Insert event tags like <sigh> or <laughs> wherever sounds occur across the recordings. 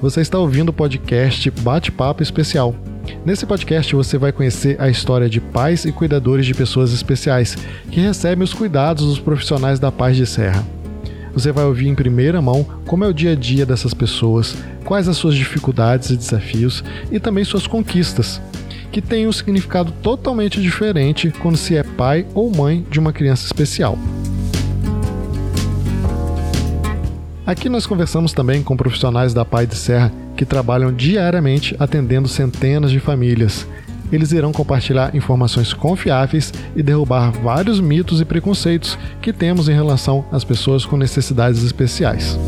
Você está ouvindo o podcast Bate-Papo Especial. Nesse podcast você vai conhecer a história de pais e cuidadores de pessoas especiais que recebem os cuidados dos profissionais da Paz de Serra. Você vai ouvir em primeira mão como é o dia a dia dessas pessoas, quais as suas dificuldades e desafios e também suas conquistas, que têm um significado totalmente diferente quando se é pai ou mãe de uma criança especial. Aqui nós conversamos também com profissionais da Pai de Serra que trabalham diariamente atendendo centenas de famílias. Eles irão compartilhar informações confiáveis e derrubar vários mitos e preconceitos que temos em relação às pessoas com necessidades especiais.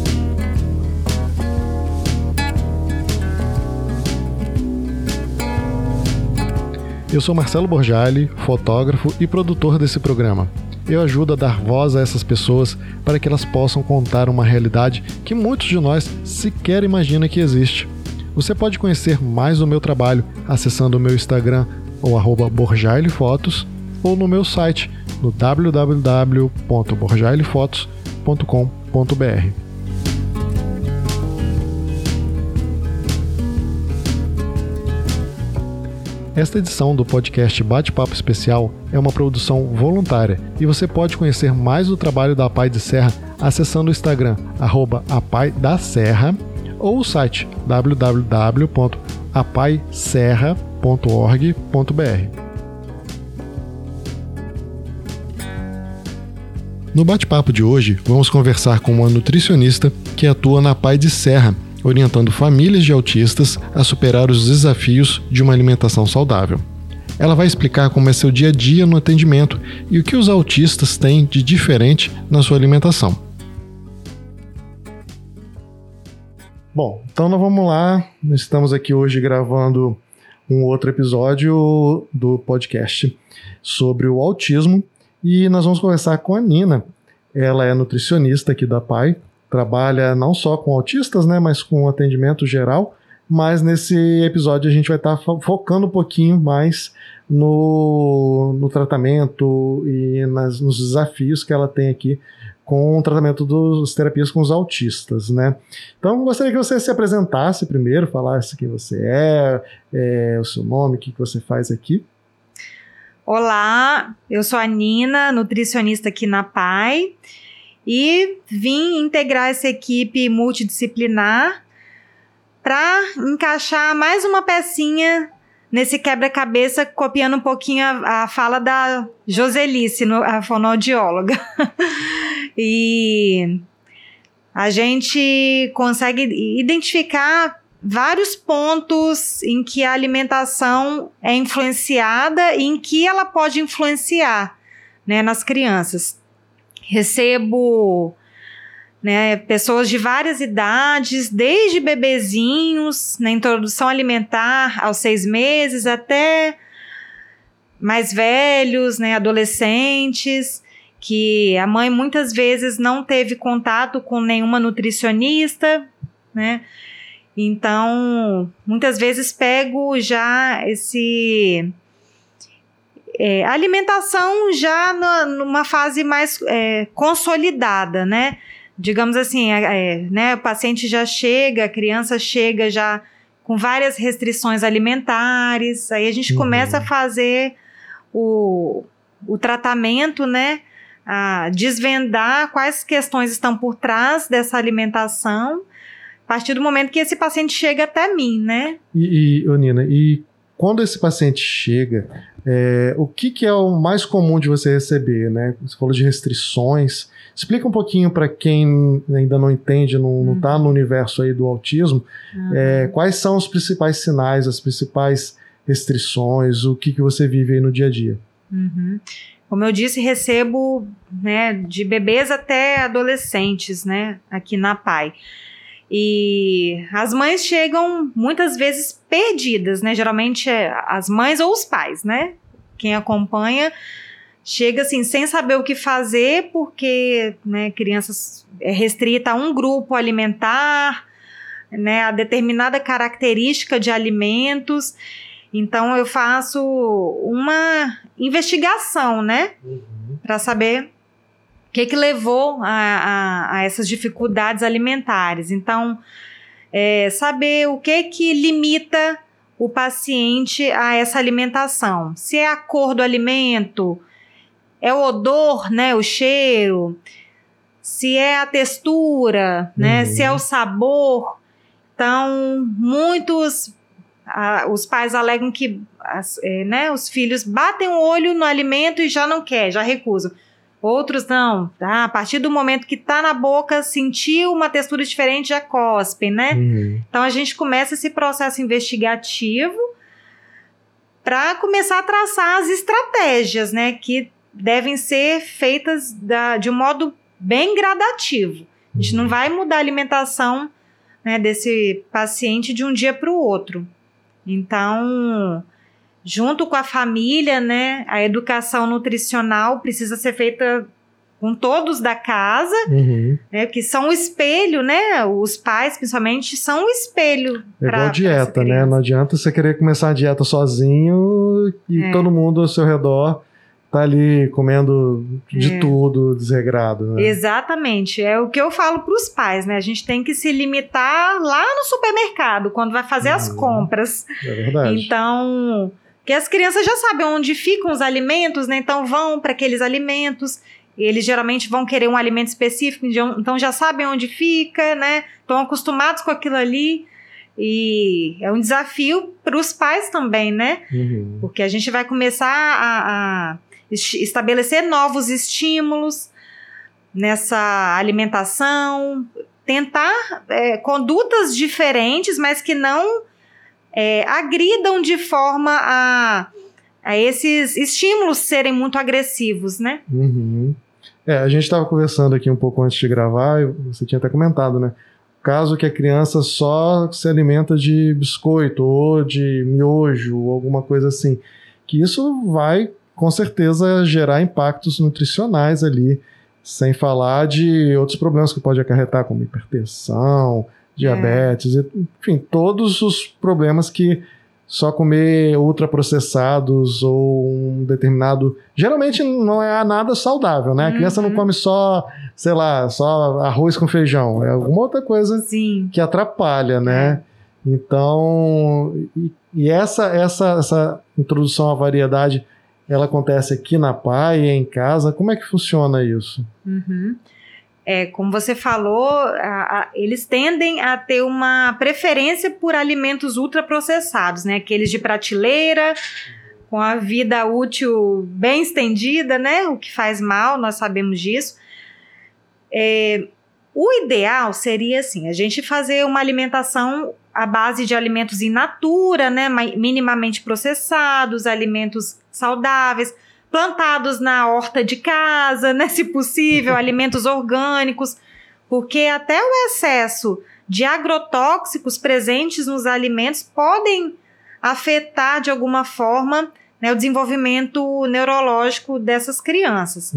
Eu sou Marcelo Borjali, fotógrafo e produtor desse programa eu ajudo a dar voz a essas pessoas para que elas possam contar uma realidade que muitos de nós sequer imaginam que existe. Você pode conhecer mais do meu trabalho acessando o meu Instagram ou arroba borjailefotos ou no meu site no www.borjailefotos.com.br. Esta edição do podcast Bate-Papo Especial é uma produção voluntária e você pode conhecer mais do trabalho da Pai de Serra acessando o Instagram @apaidaserra ou o site www.apaiserra.org.br. No bate-papo de hoje, vamos conversar com uma nutricionista que atua na Pai de Serra orientando famílias de autistas a superar os desafios de uma alimentação saudável. Ela vai explicar como é seu dia a dia no atendimento e o que os autistas têm de diferente na sua alimentação. Bom, então nós vamos lá. Estamos aqui hoje gravando um outro episódio do podcast sobre o autismo e nós vamos conversar com a Nina. Ela é nutricionista aqui da PAI trabalha não só com autistas, né, mas com atendimento geral. Mas nesse episódio a gente vai estar tá focando um pouquinho mais no, no tratamento e nas, nos desafios que ela tem aqui com o tratamento das terapias com os autistas, né? Então, gostaria que você se apresentasse primeiro, falasse quem você é, é o seu nome, o que, que você faz aqui. Olá, eu sou a Nina, nutricionista aqui na PAI e vim integrar essa equipe multidisciplinar para encaixar mais uma pecinha nesse quebra-cabeça, copiando um pouquinho a, a fala da Joselice, no, a fonoaudióloga. <laughs> e a gente consegue identificar vários pontos em que a alimentação é influenciada e em que ela pode influenciar né, nas crianças recebo né, pessoas de várias idades, desde bebezinhos na introdução alimentar aos seis meses até mais velhos, né, adolescentes, que a mãe muitas vezes não teve contato com nenhuma nutricionista, né? Então, muitas vezes pego já esse é, a alimentação já na, numa fase mais é, consolidada, né? Digamos assim, é, é, né, o paciente já chega, a criança chega já com várias restrições alimentares, aí a gente uhum. começa a fazer o, o tratamento, né? A desvendar quais questões estão por trás dessa alimentação, a partir do momento que esse paciente chega até mim, né? E, e Nina, e quando esse paciente chega, é, o que, que, é o mais comum de você receber, né? Você falou de restrições. Explica um pouquinho para quem ainda não entende, não está uhum. no universo aí do autismo, uhum. é, quais são os principais sinais, as principais restrições, o que, que você vive aí no dia a dia. Uhum. Como eu disse, recebo né, de bebês até adolescentes, né, aqui na PAI. E as mães chegam muitas vezes perdidas, né? Geralmente é as mães ou os pais, né? Quem acompanha chega assim sem saber o que fazer porque, né, crianças é restrita a um grupo alimentar, né, a determinada característica de alimentos. Então eu faço uma investigação, né, uhum. para saber que, que levou a, a, a essas dificuldades alimentares. Então, é, saber o que que limita o paciente a essa alimentação. Se é a cor do alimento, é o odor, né, o cheiro, se é a textura, né, Uhum. se é o sabor. Então, muitos ah, os pais alegam que as- é, né, os filhos batem o olho no alimento e já não quer, já recusam. Outros não, tá? A partir do momento que tá na boca, sentiu uma textura diferente, já cospem, né? Uhum. Então a gente começa esse processo investigativo para começar a traçar as estratégias, né, que devem ser feitas da- de um modo bem gradativo. A gente não vai mudar a alimentação né, desse paciente de um dia para o outro. Então, junto com a família, né, a educação nutricional precisa ser feita com todos da casa Uhum. né, que são o espelho, né? Os pais, principalmente, são o espelho. É pra- igual pra dieta, essa né? Não adianta você querer começar a dieta sozinho e É. todo mundo ao seu redor tá ali comendo de É. tudo desregrado. Né? Exatamente. É o que eu falo para os pais, né? A gente tem que se limitar lá no supermercado, quando vai fazer as Uhum. compras. É verdade. Então, que as crianças já sabem onde ficam os alimentos, né? Então vão para aqueles alimentos. Eles geralmente vão querer um alimento específico, então- então já sabem onde fica, né? Estão acostumados com aquilo ali. E é um desafio para os pais também, né? Uhum. Porque a gente vai começar a, a es- estabelecer novos estímulos nessa alimentação, tentar é, condutas diferentes, mas que não é, agridam de forma a, a esses estímulos serem muito agressivos, né? Uhum. É, a gente estava conversando aqui um pouco antes de gravar, você tinha até comentado, né? Caso que a criança só se alimenta de biscoito ou de miojo ou alguma coisa assim, que isso vai com certeza gerar impactos nutricionais ali, sem falar de outros problemas que pode acarretar, como hipertensão, diabetes, e, enfim, todos os problemas que só comer ultraprocessados ou um determinado. Geralmente não é nada saudável, né? A criança não Uhum. come só, sei lá, só arroz com feijão. É alguma outra coisa Sim. que atrapalha, né? Então, e, e essa, essa, essa introdução à variedade, ela acontece aqui na PAI, em casa. Como é que funciona isso? Uhum. É, como você falou, a- a- eles tendem a ter uma preferência por alimentos ultraprocessados, né? Aqueles de prateleira, com a vida útil bem estendida, né? O que faz mal, nós sabemos disso. É, o ideal seria assim, a gente fazer uma alimentação à base de alimentos in natura, né? ma- Minimamente processados, alimentos saudáveis plantados na horta de casa, né, se possível, <laughs> alimentos orgânicos, porque até o excesso de agrotóxicos presentes nos alimentos podem afetar de alguma forma né, o desenvolvimento neurológico dessas crianças.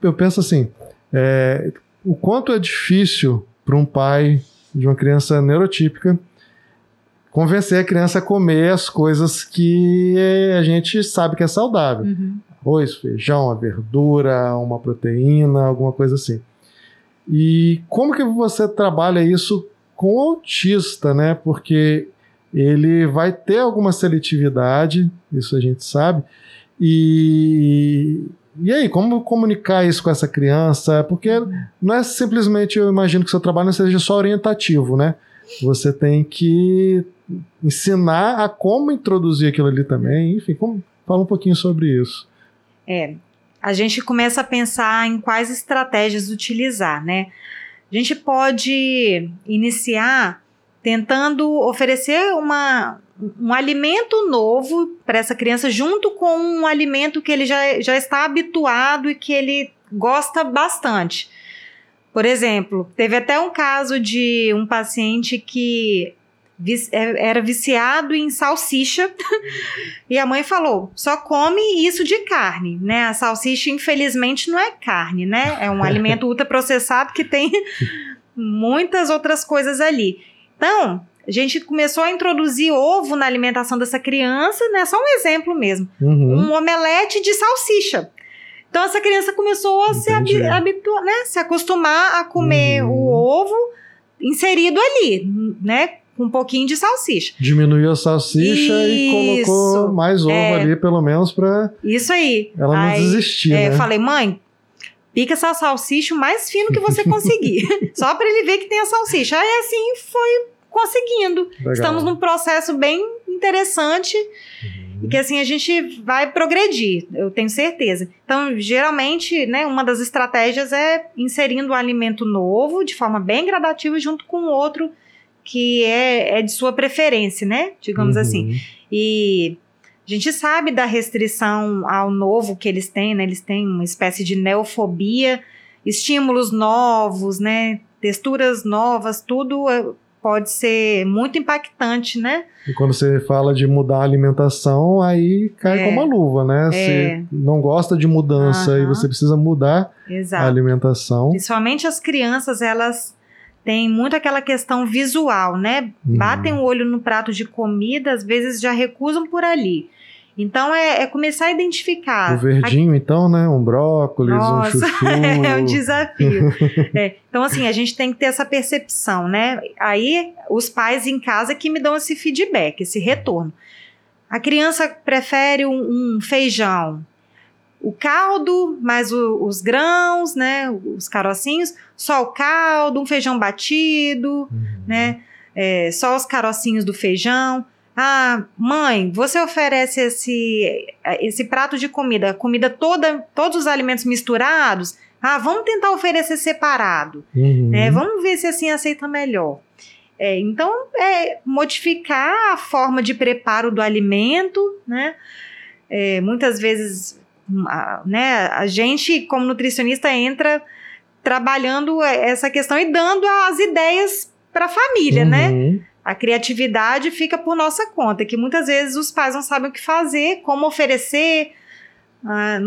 Eu penso assim: é, o quanto é difícil para um pai de uma criança neurotípica convencer a criança a comer as coisas que a gente sabe que é saudável. Arroz, feijão, a verdura, uma proteína, alguma coisa assim. E como que você trabalha isso com o autista, né? Porque ele vai ter alguma seletividade, isso a gente sabe. E, e aí, como comunicar isso com essa criança? Porque não é simplesmente, eu imagino que seu trabalho não seja só orientativo, né? Você tem que ensinar a como introduzir aquilo ali também. Enfim, como, fala um pouquinho sobre isso. É, a gente começa a pensar em quais estratégias utilizar, né? A gente pode iniciar tentando oferecer uma, um alimento novo para essa criança, junto com um alimento que ele já, já está habituado e que ele gosta bastante. Por exemplo, teve até um caso de um paciente que era viciado em salsicha <laughs> e a mãe falou: só come isso de carne, né? A salsicha, infelizmente, não é carne, né? É um <laughs> alimento ultraprocessado que tem <laughs> muitas outras coisas ali. Então, a gente começou a introduzir ovo na alimentação dessa criança, né? Só um exemplo mesmo. Uhum. Um omelete de salsicha. Então, essa criança começou a se, Entendi. habi- habitua- né? se acostumar a comer Uhum. o ovo inserido ali, né? Com um pouquinho de salsicha. Diminuiu a salsicha e Isso. colocou mais ovo É. ali, pelo menos, pra Isso aí. ela não Aí, desistir, é, né? Eu falei, mãe, pica essa salsicha o mais fino que você conseguir. <laughs> <laughs> Só para ele ver que tem a salsicha. Aí assim foi conseguindo. Legal. Estamos num processo bem interessante Uhum. e que assim a gente vai progredir, eu tenho certeza. Então, geralmente, né, uma das estratégias é inserindo um alimento novo de forma bem gradativa junto com outro que é, é de sua preferência, né? Digamos Uhum. assim. E a gente sabe da restrição ao novo que eles têm, né? Eles têm uma espécie de neofobia, estímulos novos, né? Texturas novas, tudo é, pode ser muito impactante, né? E quando você fala de mudar a alimentação, aí cai É. como uma luva, né? É. Você não gosta de mudança e Aham. você precisa mudar a Exato. alimentação. Principalmente as crianças, elas têm muito aquela questão visual, né? Uhum. Batem o olho no prato de comida, às vezes já recusam por ali. Então é, é começar a identificar. O verdinho, então, né? Um brócolis, Nossa, <laughs> um chuchu. É um desafio. <laughs> É, então, assim, a gente tem que ter essa percepção, né? Aí, os pais em casa que me dão esse feedback, esse retorno. A criança prefere um, um feijão, o caldo, mais o- os grãos, né? Os carocinhos, só o caldo, um feijão batido, Uhum. né? É, só os carocinhos do feijão. Ah, mãe, você oferece esse, esse prato de comida, comida toda, todos os alimentos misturados. Ah, vamos tentar oferecer separado, Uhum. né? Vamos ver se assim aceita melhor. É, então, é modificar a forma de preparo do alimento, né? É, muitas vezes, a, né, a gente, como nutricionista, entra trabalhando essa questão e dando as ideias para a família, né? Uhum. A criatividade fica por nossa conta, que muitas vezes os pais não sabem o que fazer, como oferecer. ah,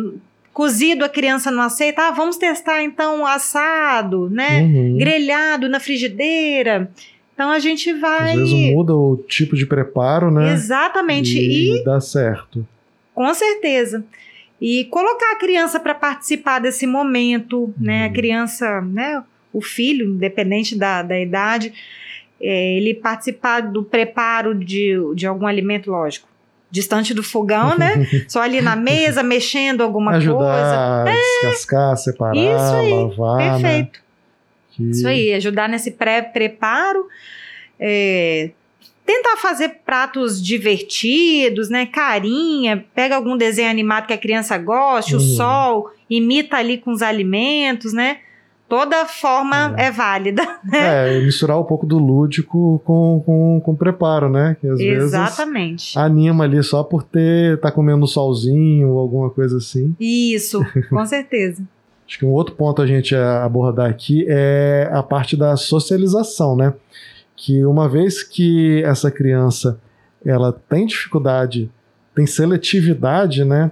cozido a criança não aceita, ah, vamos testar então assado, né? Uhum. Grelhado na frigideira. Então a gente vai. Às vezes muda o tipo de preparo, né? Exatamente. E, E, dá certo. com certeza. E colocar a criança para participar desse momento, né? A Uhum. criança, né? O filho, independente da, da idade, é, ele participar do preparo de, de algum alimento, lógico, distante do fogão, né? <laughs> Só ali na mesa, mexendo alguma coisa. Ajudar a descascar, separar, Isso aí, lavar, né? Perfeito. Que- Isso aí, ajudar nesse pré-preparo. é, tentar fazer pratos divertidos, né? Carinha, pega algum desenho animado que a criança goste, o Uhum. sol, imita ali com os alimentos, né? Toda forma é, válida. <laughs> É, e misturar um pouco do lúdico com, com, com preparo, né? Que às Exatamente. vezes anima ali só por ter tá comendo solzinho ou alguma coisa assim. Isso, <laughs> com certeza. Acho que um outro ponto a gente abordar aqui é a parte da socialização, né? Que uma vez que essa criança ela tem dificuldade, tem seletividade, né?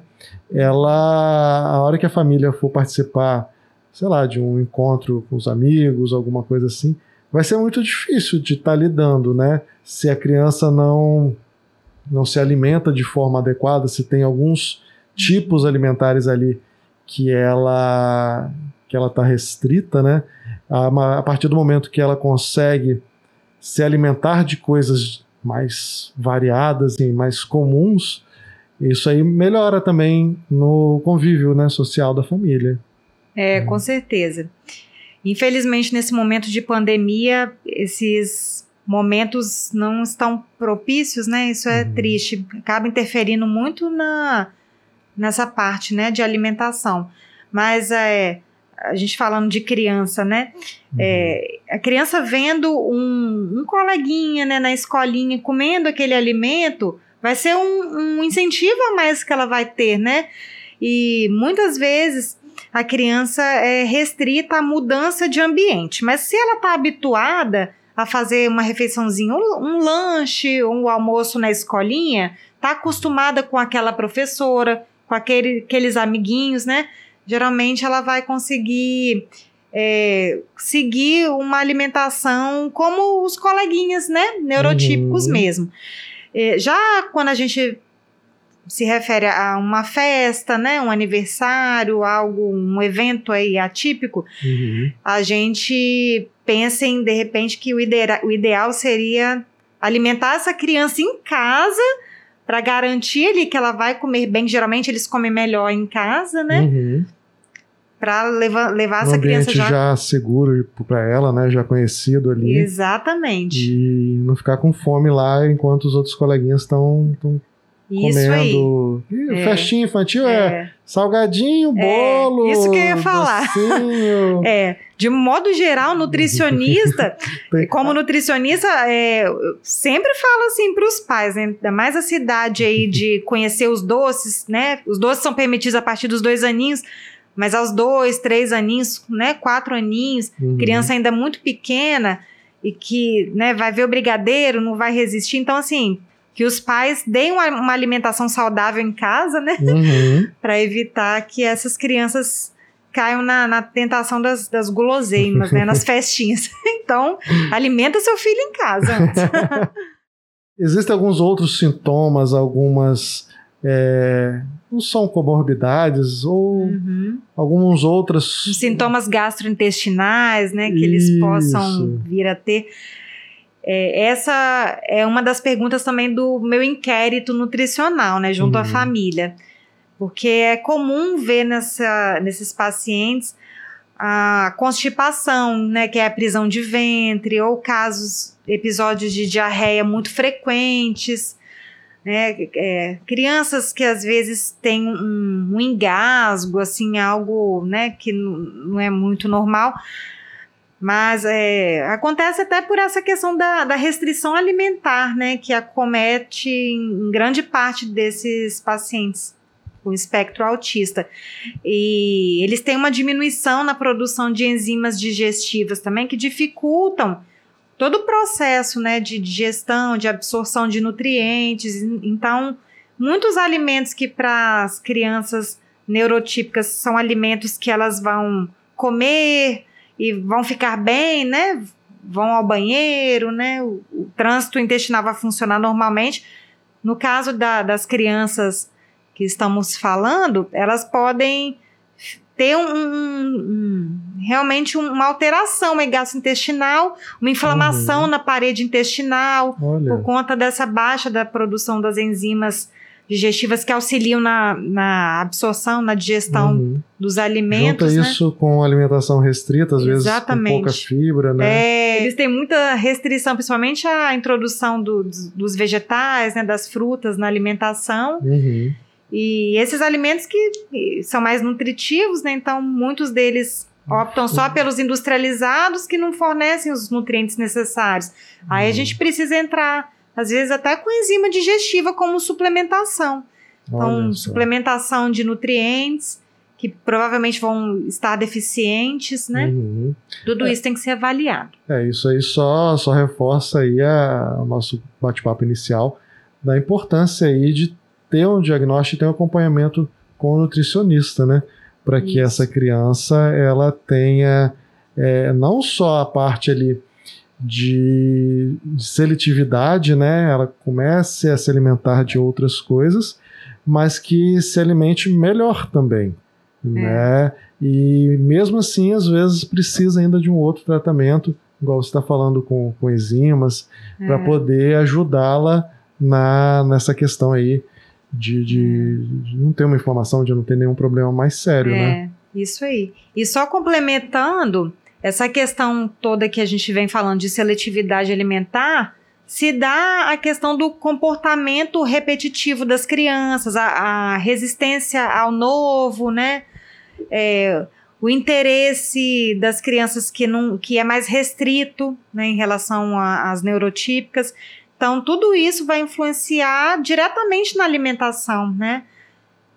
Ela, a hora que a família for participar, sei lá, de um encontro com os amigos, alguma coisa assim, vai ser muito difícil de estar lidando, né? Se a criança não não se alimenta de forma adequada, se tem alguns tipos alimentares ali que ela que ela está restrita, né? A, a partir do momento que ela consegue se alimentar de coisas mais variadas e mais comuns, isso aí melhora também no convívio né, social da família. É, com certeza. Infelizmente, nesse momento de pandemia, esses momentos não estão propícios, né? Isso é Uhum. triste. Acaba interferindo muito na, nessa parte, né, de alimentação. Mas é, a gente falando de criança, né? É, a criança vendo um, um coleguinha né, na escolinha comendo aquele alimento, vai ser um, um incentivo a mais que ela vai ter, né? E muitas vezes a criança é restrita à mudança de ambiente, mas se ela está habituada a fazer uma refeiçãozinha, um, um lanche, um almoço na escolinha, está acostumada com aquela professora, com aquele, aqueles amiguinhos, né? Geralmente ela vai conseguir é, seguir uma alimentação como os coleguinhas, né? Neurotípicos Uhum. mesmo. É, já quando a gente se refere a uma festa, né, um aniversário, algo, um evento aí atípico, Uhum. a gente pensa em de repente que o, idea- o ideal seria alimentar essa criança em casa para garantir ali que ela vai comer bem. Geralmente eles comem melhor em casa, né? Uhum. Para levar, levar Um essa criança já. já seguro para ela, né? Já conhecido ali. Exatamente. E não ficar com fome lá enquanto os outros coleguinhas estão Isso aí. comendo. Ih, É. Festinha infantil é, É. salgadinho, bolo. isso que eu ia falar. docinho. <laughs> É, de modo geral, nutricionista, <laughs> como nutricionista, é, eu sempre falo assim para os pais, né? ainda mais a cidade aí de <laughs> conhecer os doces, né? Os doces são permitidos a partir dos dois aninhos, mas aos dois, três aninhos, né? Quatro aninhos, Uhum. criança ainda muito pequena e que, né? Vai ver o brigadeiro, não vai resistir. Então, assim, que os pais deem uma, uma alimentação saudável em casa, né? Uhum. <laughs> para evitar que essas crianças caiam na, na tentação das, das guloseimas, né, nas <laughs> festinhas. Então, alimenta seu filho em casa. <laughs> Existem alguns outros sintomas, algumas. É, não são comorbidades, ou Uhum. alguns outros. Os Sintomas gastrointestinais, né, que eles Isso. possam vir a ter. É, essa é uma das perguntas também do meu inquérito nutricional, né, junto à Uhum. família. Porque é comum ver nessa, nesses pacientes a constipação, né, que é a prisão de ventre, ou casos, episódios de diarreia muito frequentes, né, é, crianças que às vezes têm um, um engasgo, assim, algo, né, que não é muito normal, mas é, acontece até por essa questão da, da restrição alimentar, né, que acomete em grande parte desses pacientes com espectro autista. E eles têm uma diminuição na produção de enzimas digestivas também, que dificultam todo o processo né, de digestão, de absorção de nutrientes. Então, muitos alimentos que para as crianças neurotípicas são alimentos que elas vão comer e vão ficar bem, né? Vão ao banheiro, né? O, o trânsito intestinal vai funcionar normalmente. No caso da- das crianças que estamos falando, elas podem ter um, um- realmente uma alteração gastrointestinal, uma inflamação Uhum. na parede intestinal, Olha. por conta dessa baixa da produção das enzimas digestivas que auxiliam na, na absorção, na digestão Uhum. dos Junta alimentos, né? isso com alimentação restrita, às vezes com Exatamente. pouca fibra, né? É, eles têm muita restrição, principalmente a introdução do- dos, dos vegetais, né, das frutas na alimentação. Uhum. E esses alimentos que são mais nutritivos, né? Então, muitos deles optam só pelos industrializados que não fornecem os nutrientes necessários. Aí a Uhum. gente precisa entrar, às vezes, até com enzima digestiva como suplementação. Então, suplementação de nutrientes que provavelmente vão estar deficientes, né? Uhum. Tudo isso tem que ser avaliado. É, isso aí só, só reforça aí a- o nosso bate-papo inicial da importância aí de ter um diagnóstico e ter um acompanhamento com o nutricionista, né? Para que essa criança ela tenha é, não só a parte ali de, de seletividade, né? Ela comece a se alimentar de outras coisas, mas que se alimente melhor também, né? E mesmo assim, às vezes precisa ainda de um outro tratamento, igual você está falando com, com enzimas, para É. poder ajudá-la na, nessa questão aí de, de- não ter uma inflamação, de não ter nenhum problema mais sério, né? É, isso aí. E só complementando, essa questão toda que a gente vem falando de seletividade alimentar, se dá a questão do comportamento repetitivo das crianças, a, a resistência ao novo, né? É, o interesse das crianças que, não, que é mais restrito né, em relação às neurotípicas. Então, tudo isso vai influenciar diretamente na alimentação, né?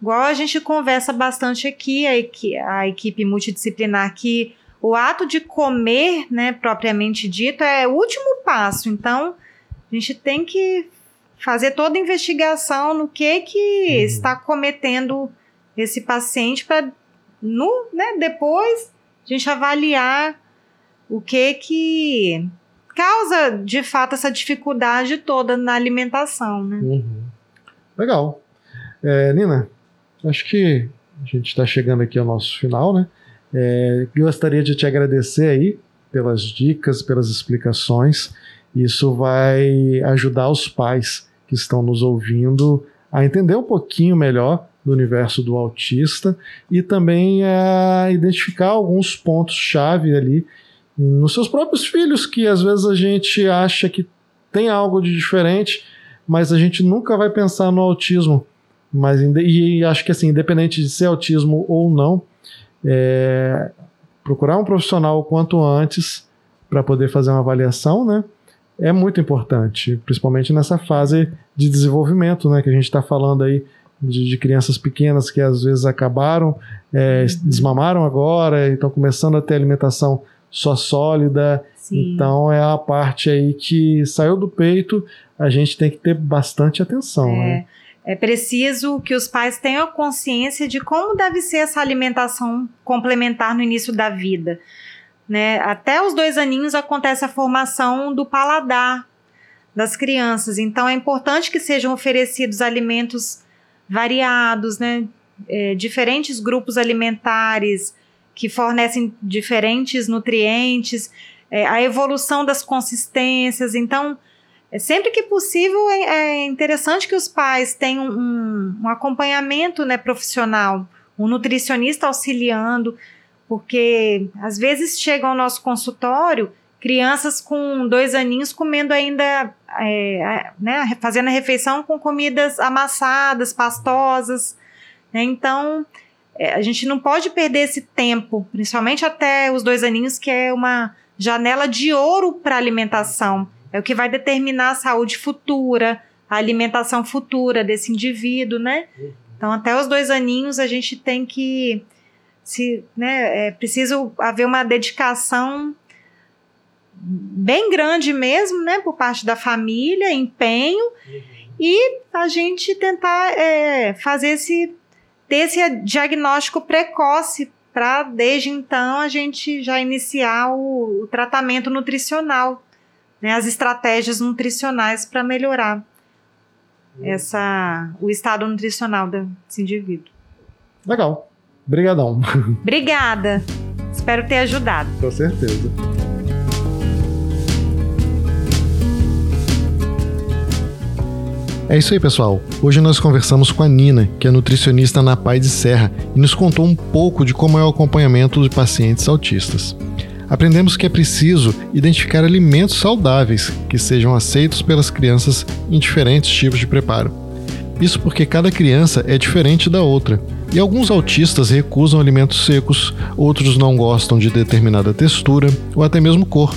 Igual a gente conversa bastante aqui, a, equi- a equipe multidisciplinar, que o ato de comer, né, propriamente dito, é o último passo. Então, a gente tem que fazer toda a investigação no que que Uhum. está cometendo esse paciente para, no, né, depois a gente avaliar o que que causa de fato essa dificuldade toda na alimentação, né? Uhum. Legal. É, Nina, acho que a gente está chegando aqui ao nosso final, né? É, gostaria de te agradecer aí pelas dicas, pelas explicações. Isso vai ajudar os pais que estão nos ouvindo a entender um pouquinho melhor do universo do autista e também a identificar alguns pontos-chave ali nos seus próprios filhos, que às vezes a gente acha que tem algo de diferente, mas a gente nunca vai pensar no autismo. Mas, e acho que assim, independente de ser autismo ou não, é, procurar um profissional o quanto antes para poder fazer uma avaliação, né? É muito importante, principalmente nessa fase de desenvolvimento, né? Que a gente está falando aí de, de, crianças pequenas que às vezes acabaram, é, uhum. desmamaram agora e estão começando a ter alimentação só sólida. Sim. Então é a parte aí que saiu do peito, a gente tem que ter bastante atenção. É. Né? É preciso que os pais tenham consciência de como deve ser essa alimentação complementar no início da vida. Né? Até os dois aninhos acontece a formação do paladar das crianças, então é importante que sejam oferecidos alimentos variados, né? É, diferentes grupos alimentares que fornecem diferentes nutrientes, é, a evolução das consistências. Então, é, sempre que possível, é, é interessante que os pais tenham um, um acompanhamento né, profissional, um nutricionista auxiliando, porque às vezes chegam ao nosso consultório crianças com dois aninhos comendo ainda, é, né, fazendo a refeição com comidas amassadas, pastosas. Né? Então, é, a gente não pode perder esse tempo, principalmente até os dois aninhos, que é uma janela de ouro para alimentação. É o que vai determinar a saúde futura, a alimentação futura desse indivíduo, né? Então, até os dois aninhos, a gente tem que. Se, né, é preciso haver uma dedicação bem grande mesmo, né, por parte da família, empenho, uhum. e a gente tentar é, fazer esse ter esse diagnóstico precoce para desde então a gente já iniciar o, o tratamento nutricional né, as estratégias nutricionais para melhorar hum. essa, o estado nutricional desse indivíduo. Legal. Obrigadão. Obrigada. Espero ter ajudado. Com certeza. É isso aí, pessoal. Hoje nós conversamos com a Nina, que é nutricionista na Pai de Serra, e nos contou um pouco de como é o acompanhamento de pacientes autistas aprendemos que é preciso identificar alimentos saudáveis que sejam aceitos pelas crianças em diferentes tipos de preparo. Isso porque cada criança é diferente da outra, e alguns autistas recusam alimentos secos, outros não gostam de determinada textura ou até mesmo cor.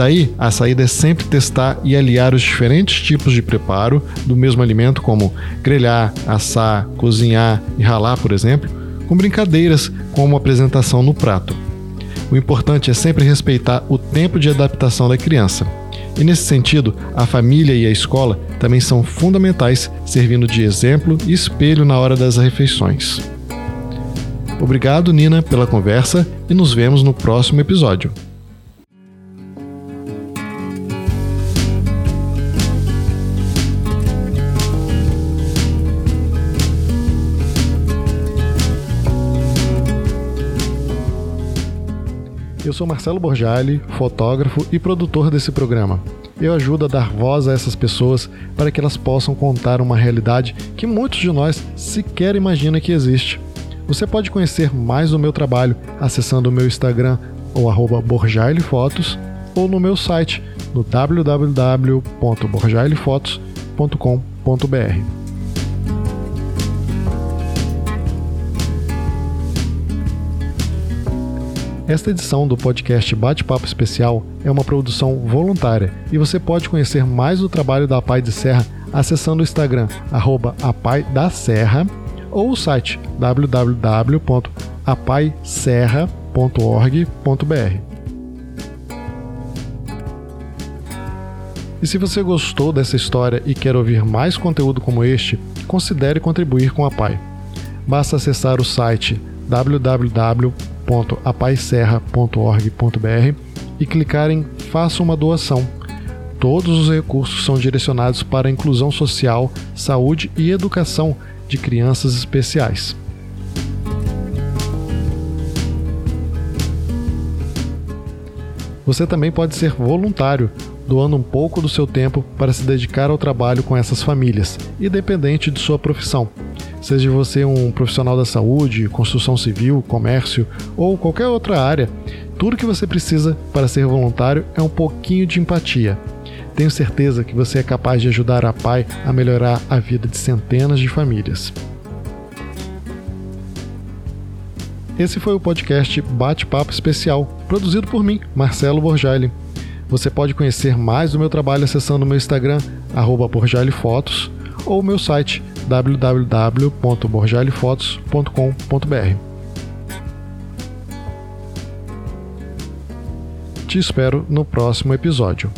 Daí, a saída é sempre testar e aliar os diferentes tipos de preparo do mesmo alimento, como grelhar, assar, cozinhar e ralar, por exemplo, com brincadeiras como apresentação no prato. O importante é sempre respeitar o tempo de adaptação da criança. E nesse sentido, a família e a escola também são fundamentais, servindo de exemplo e espelho na hora das refeições. Obrigado, Nina, pela conversa e nos vemos no próximo episódio. Eu sou Marcelo Borjali, fotógrafo e produtor desse programa. Eu ajudo a dar voz a essas pessoas para que elas possam contar uma realidade que muitos de nós sequer imaginam que existe. Você pode conhecer mais do meu trabalho acessando o meu Instagram ou arroba Fotos ou no meu site no www.borjailefotos.com.br. Esta edição do podcast Bate-Papo Especial é uma produção voluntária e você pode conhecer mais do trabalho da Pai de Serra acessando o Instagram arroba Serra ou o site www.apaiserra.org.br. E se você gostou dessa história e quer ouvir mais conteúdo como este, considere contribuir com a Pai. Basta acessar o site www www.apaiserra.org.br e clicar em Faça uma doação. Todos os recursos são direcionados para a inclusão social, saúde e educação de crianças especiais. Você também pode ser voluntário, doando um pouco do seu tempo para se dedicar ao trabalho com essas famílias, independente de sua profissão. Seja você um profissional da saúde, construção civil, comércio ou qualquer outra área, tudo que você precisa para ser voluntário é um pouquinho de empatia. Tenho certeza que você é capaz de ajudar a Pai a melhorar a vida de centenas de famílias. Esse foi o podcast Bate-Papo Especial, produzido por mim, Marcelo Borjali. Você pode conhecer mais do meu trabalho acessando o meu Instagram, @borjalifotos, ou o meu site www.borjalifotos.com.br. Te espero no próximo episódio.